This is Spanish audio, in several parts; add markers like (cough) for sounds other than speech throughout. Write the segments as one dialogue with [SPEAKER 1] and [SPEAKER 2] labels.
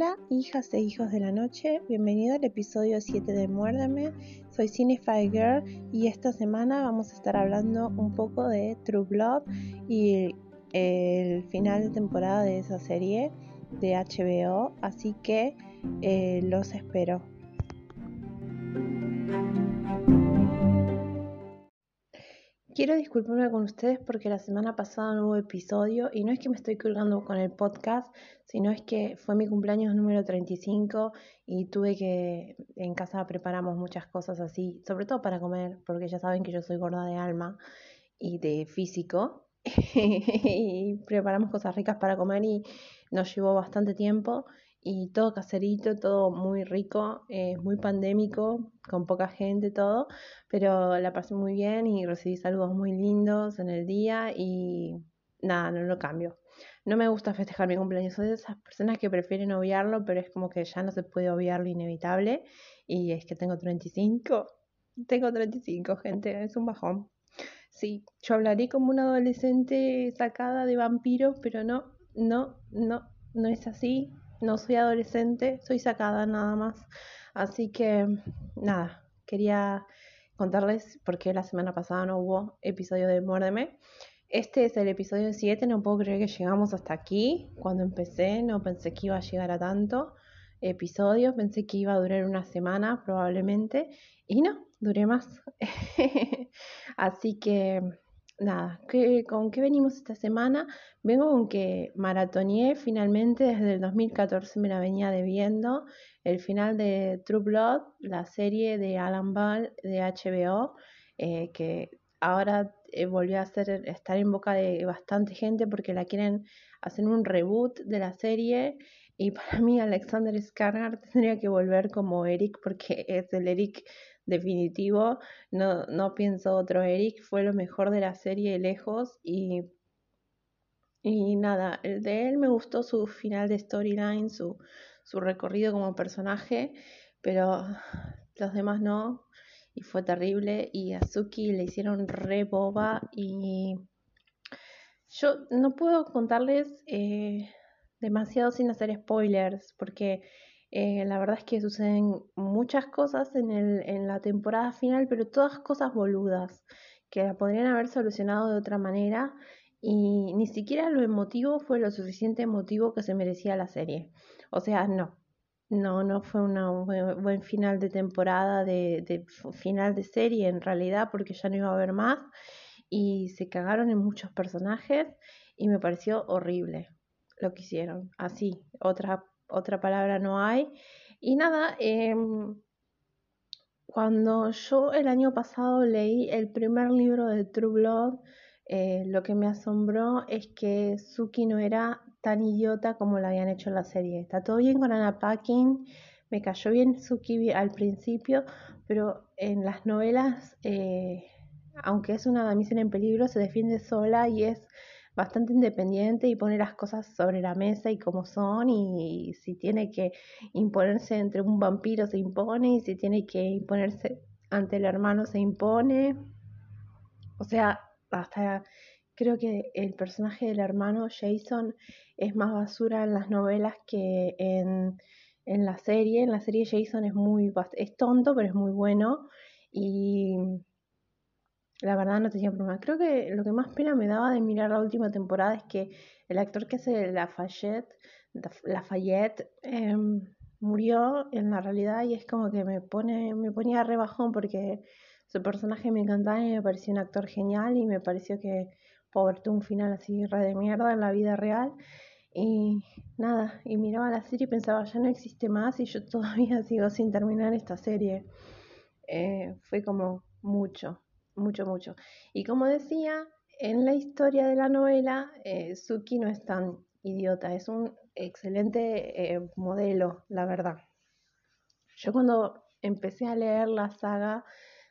[SPEAKER 1] Hola, hijas e hijos de la noche, bienvenido al episodio 7 de Muérdeme. Soy Cinefy Girl y esta semana vamos a estar hablando un poco de True Blood y el final de temporada de esa serie de HBO, así que eh, los espero. Quiero disculparme con ustedes porque la semana pasada no hubo episodio y no es que me estoy colgando con el podcast, sino es que fue mi cumpleaños número 35 y tuve que, en casa preparamos muchas cosas así, sobre todo para comer, porque ya saben que yo soy gorda de alma y de físico, (laughs) y preparamos cosas ricas para comer y nos llevó bastante tiempo y todo caserito, todo muy rico, eh, muy pandémico, con poca gente, todo, pero la pasé muy bien y recibí saludos muy lindos en el día y nada, no lo cambio. No me gusta festejar mi cumpleaños, soy de esas personas que prefieren obviarlo, pero es como que ya no se puede obviar lo inevitable y es que tengo 35, tengo 35, gente, es un bajón. Sí, yo hablaré como una adolescente sacada de vampiros, pero no, no, no, no es así no soy adolescente, soy sacada nada más. Así que nada, quería contarles por qué la semana pasada no hubo episodio de Muérdeme. Este es el episodio 7, no puedo creer que llegamos hasta aquí. Cuando empecé no pensé que iba a llegar a tanto episodios, pensé que iba a durar una semana probablemente y no, duré más. (laughs) Así que nada, ¿con qué venimos esta semana? Vengo con que maratoneé finalmente desde el 2014 me la venía debiendo el final de True Blood, la serie de Alan Ball de HBO, eh, que ahora eh, volvió a ser, estar en boca de bastante gente porque la quieren hacer un reboot de la serie. Y (laughs) para mí Alexander Skarsgård tendría que volver como Eric porque es el Eric definitivo, no, no pienso otro Eric, fue lo mejor de la serie lejos y, y nada, el de él me gustó su final de storyline, su, su recorrido como personaje, pero los demás no, y fue terrible, y a Suki le hicieron re boba y yo no puedo contarles eh, demasiado sin hacer spoilers, porque eh, la verdad es que suceden muchas cosas en, el, en la temporada final, pero todas cosas boludas que la podrían haber solucionado de otra manera y ni siquiera lo emotivo fue lo suficiente emotivo que se merecía la serie. O sea, no, no, no fue un buen, final de temporada, de, de, final de serie en realidad, porque ya no iba a haber más y se cagaron en muchos personajes y me pareció horrible lo que hicieron. Así, otra otra palabra no hay. Y nada, em, cuando yo el año pasado leí el primer libro de True Blood, eh, lo que me asombró es que Suki no era tan idiota como la habían hecho en la serie. Está todo bien con Anna Packing, me cayó bien Suki al principio, pero en las novelas, eh, aunque es una damisela en peligro, se defiende sola y es bastante independiente y pone las cosas sobre la mesa y como son y, si tiene que imponerse entre un vampiro se impone y si tiene que imponerse ante el hermano se impone. O sea, hasta creo que el personaje del hermano Jason es más basura en las novelas que en, en la serie. En la serie Jason es muy es tonto, pero es muy bueno y la verdad no tenía problema. Creo que lo que más pena me daba de mirar la última temporada es que el actor que hace Lafayette, Lafayette em, murió en la realidad y es como que me pone me ponía rebajón porque su personaje me encantaba y me pareció un actor genial y me pareció que pobre un final así re de mierda en la vida real y nada, y miraba la serie y pensaba ya no existe más y yo (laughs) todavía sigo sin terminar esta serie. Eh, fue como mucho mucho, mucho. Y como decía, en la historia de la novela, eh, Suki no es tan idiota, es un excelente eh, modelo, la verdad. Yo cuando empecé a leer la saga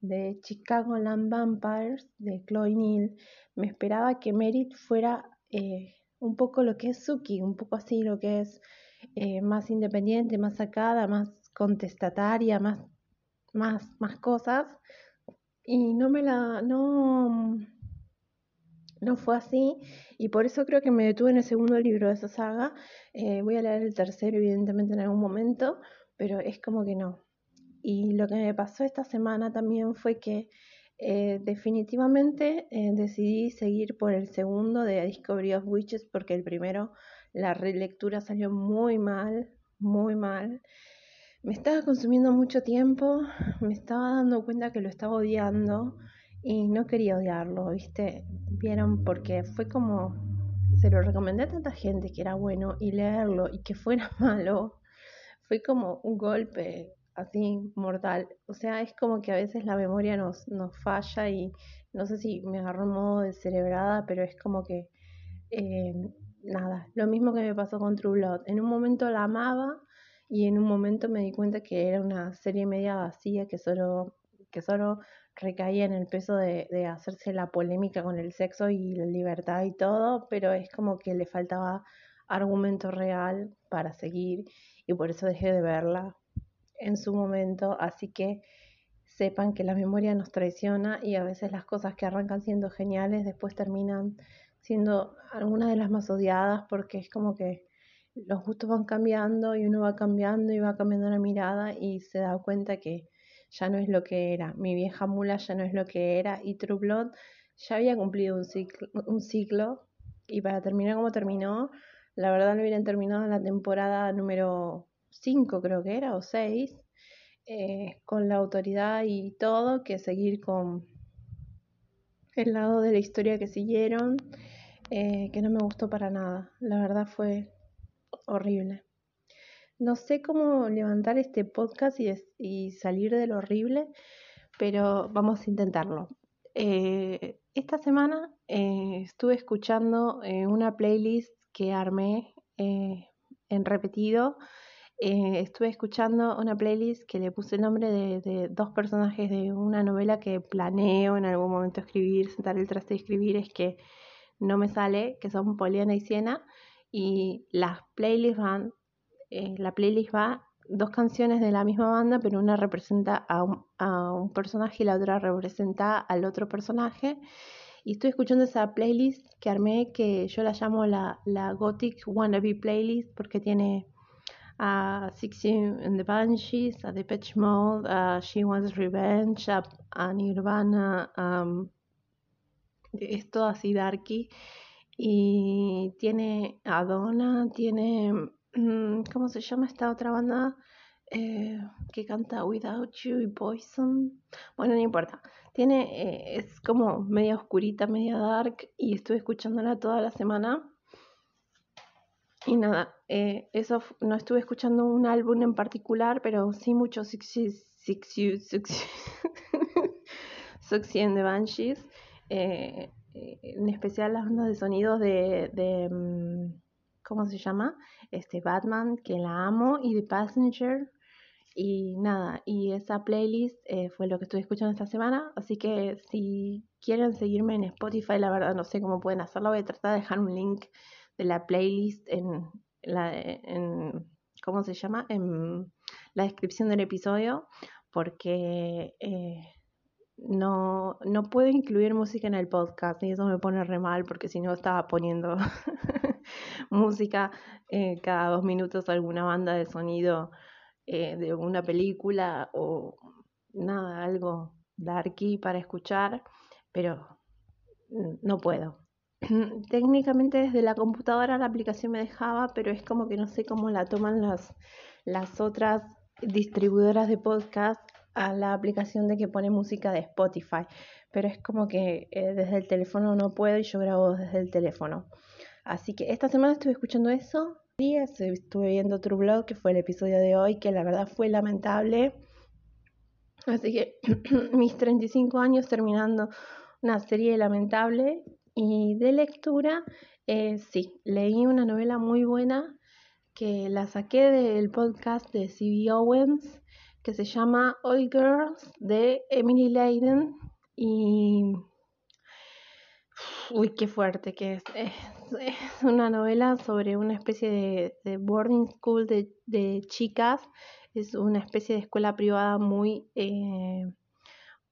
[SPEAKER 1] de Chicago Land Vampires de Chloe Neal, me esperaba que Merit fuera eh, un poco lo que es Suki, un poco así lo que es más independiente, más sacada, más contestataria, más, más, más cosas y no me la, no, no fue así y por eso creo que me detuve en el segundo libro de esa saga. Eh, voy a leer el tercero evidentemente en algún momento, pero es como que no. Y lo que me pasó esta semana también fue que eh, definitivamente eh, decidí seguir por el segundo de Discovery of Witches porque el primero, la relectura salió muy mal, muy mal. Me estaba consumiendo mucho tiempo, me estaba dando cuenta que lo estaba odiando y no quería odiarlo, ¿viste? Vieron, porque fue como, se lo recomendé a tanta gente que era bueno y leerlo y que fuera (laughs) malo, fue como un golpe así mortal. O sea, es como que a veces la memoria nos, nos falla y no sé si me agarró un modo de cerebrada, pero es como que, eh, nada, lo mismo que me pasó con True Blood. En un momento la amaba y en un momento me di cuenta que era una serie media vacía que solo, que solo recaía en el peso de, de hacerse la polémica con el sexo y la libertad y todo, pero es como que le faltaba argumento real para seguir y por eso dejé de verla en su momento, así que sepan que la memoria nos traiciona y a veces las cosas que arrancan siendo geniales después terminan siendo algunas de las más odiadas porque es como que los gustos van cambiando y uno va cambiando y va cambiando la mirada y se da cuenta que ya no es lo que era. Mi vieja mula ya no es lo que era y True ya había cumplido un ciclo, un ciclo y para terminar como terminó, la verdad lo hubieran terminado en la temporada número 5 creo que era, o 6, eh, con la autoridad y todo, que seguir con el lado de la historia que siguieron, eh, que no me gustó para nada. La verdad fue horrible. No sé cómo levantar este podcast y, salir de lo horrible, pero vamos a intentarlo. Eh, esta semana estuve escuchando una playlist que armé en repetido eh, estuve escuchando una playlist que le puse el nombre de, dos personajes de una novela que planeo en algún momento escribir, sentar el traste de escribir, es que no me sale, que son Poliana y Siena, y las playlists van, eh, la playlist va dos canciones de la misma banda, pero una representa a un, personaje y la otra representa al otro personaje. Y estoy escuchando esa playlist que armé, que yo la llamo la, la Gothic Wannabe Playlist, porque tiene a Sixteen and the Banshees, a Depeche Mode, a She Wants Revenge, a, Nirvana, um, es todo así darky. Y tiene a Donna, tiene, mm, ¿cómo se llama esta otra banda? Eh, que canta Without You y Poison. Bueno, no importa. Tiene, eh, es como media oscurita, media dark y estuve escuchándola toda la semana y nada, eh, eso no estuve escuchando un álbum en particular, pero sí mucho Sixy (laughs) and the Banshees, eh, eh, en especial las bandas de sonidos de, de, mm, ¿cómo se llama? Este Batman, que la amo, y The Passenger. Y nada, y esa playlist fue lo que estuve escuchando esta semana, así que si quieren seguirme en Spotify, la verdad no sé cómo pueden hacerlo, voy a tratar de dejar un link de la playlist en la, en, ¿cómo se llama? En la descripción del episodio, porque eh, no, no puedo incluir música en el podcast y eso me pone re mal porque si no estaba poniendo (laughs) música eh, cada dos minutos alguna banda de sonido eh, de una película o nada, algo darky para escuchar, pero no puedo. (clears throat) técnicamente desde la computadora la aplicación me dejaba, pero es como que no sé cómo la toman las, las otras distribuidoras de podcast a la aplicación de que pone música de Spotify. Pero es como que eh, desde el teléfono no puedo y yo grabo desde el teléfono. Así que esta semana estuve escuchando eso. Y estuve viendo True Blood, que fue el episodio de hoy, que la verdad fue lamentable. Así que (clears throat) mis 35 años terminando una serie lamentable y de lectura, eh, sí, leí una novela muy buena que la saqué del podcast de C.B. Owens, que se llama All Girls de Emily Leiden. Y. Uy, qué fuerte que es. Es, una novela sobre una especie de, boarding school de, chicas. Es una especie de escuela privada muy, eh,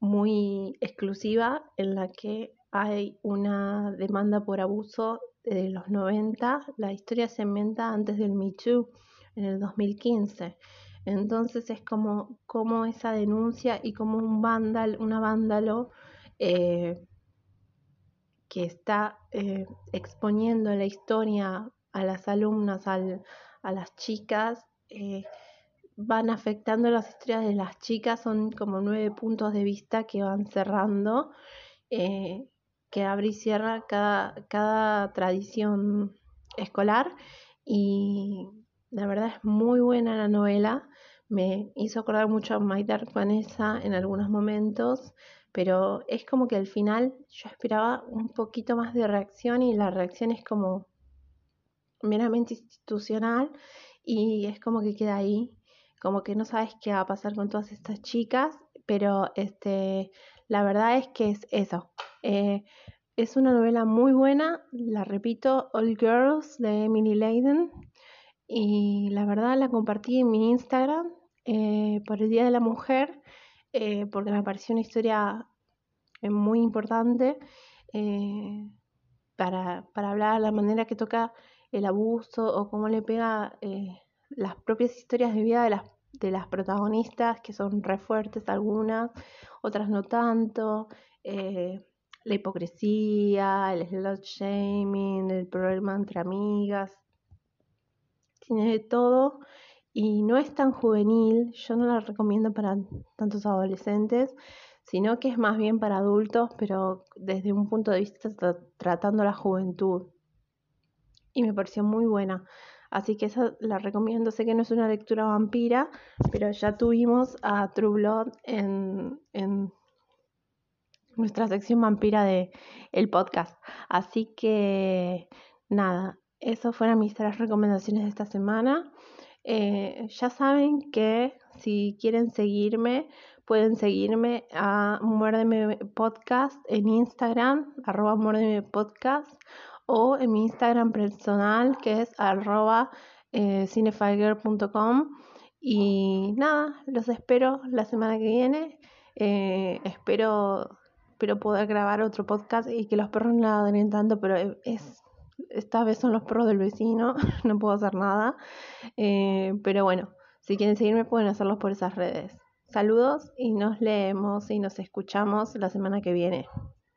[SPEAKER 1] muy exclusiva en la que hay una demanda por abuso de los 90. La historia se inventa antes del Me Too, en el 2015. Entonces es como, como esa denuncia y como un vándalo, una vándalo eh, que está eh, exponiendo la historia a las alumnas, a las chicas, eh, van afectando las historias de las chicas, son como nueve puntos de vista que van cerrando, que abre y cierra cada, cada tradición escolar y la verdad es muy buena la novela me hizo acordar mucho a My Dark Vanessa en algunos momentos, pero es como que al final yo esperaba un poquito más de reacción y la reacción es como meramente institucional y es como que queda ahí, como que no sabes qué va a pasar con todas estas chicas, pero este, la verdad es que es eso. Eh, es una novela muy buena, la repito, All Girls de Emily Leiden. Y la verdad la compartí en mi Instagram eh, por el Día de la Mujer, eh, porque me pareció una historia eh, muy importante para, para, hablar de la manera que toca el abuso o cómo le pega las propias historias de vida de las, de las protagonistas, que son re fuertes algunas, otras no tanto la hipocresía, el slut shaming, el problema entre amigas, tiene de todo y no es tan juvenil, yo no la recomiendo para tantos adolescentes, sino que es más bien para adultos, pero desde un punto de vista tratando la juventud. Y me pareció muy buena. Así que esa la recomiendo. Sé que no es una lectura vampira, pero ya tuvimos a True Blood en, en nuestra sección vampira de el podcast. Así que nada, esas fueron mis tres recomendaciones de esta semana. Eh, ya saben que si quieren seguirme, pueden seguirme a Muérdeme Podcast en Instagram, arroba Muérdeme Podcast, o en mi Instagram personal que es arroba eh, Y nada, los espero la semana que viene. Eh, espero, espero poder grabar otro podcast y que los perros no ladren tanto, pero es esta vez son los perros del vecino, (laughs) no puedo hacer nada. Eh, pero bueno, si quieren seguirme pueden hacerlo por esas redes. Saludos y nos leemos y nos escuchamos la semana que viene.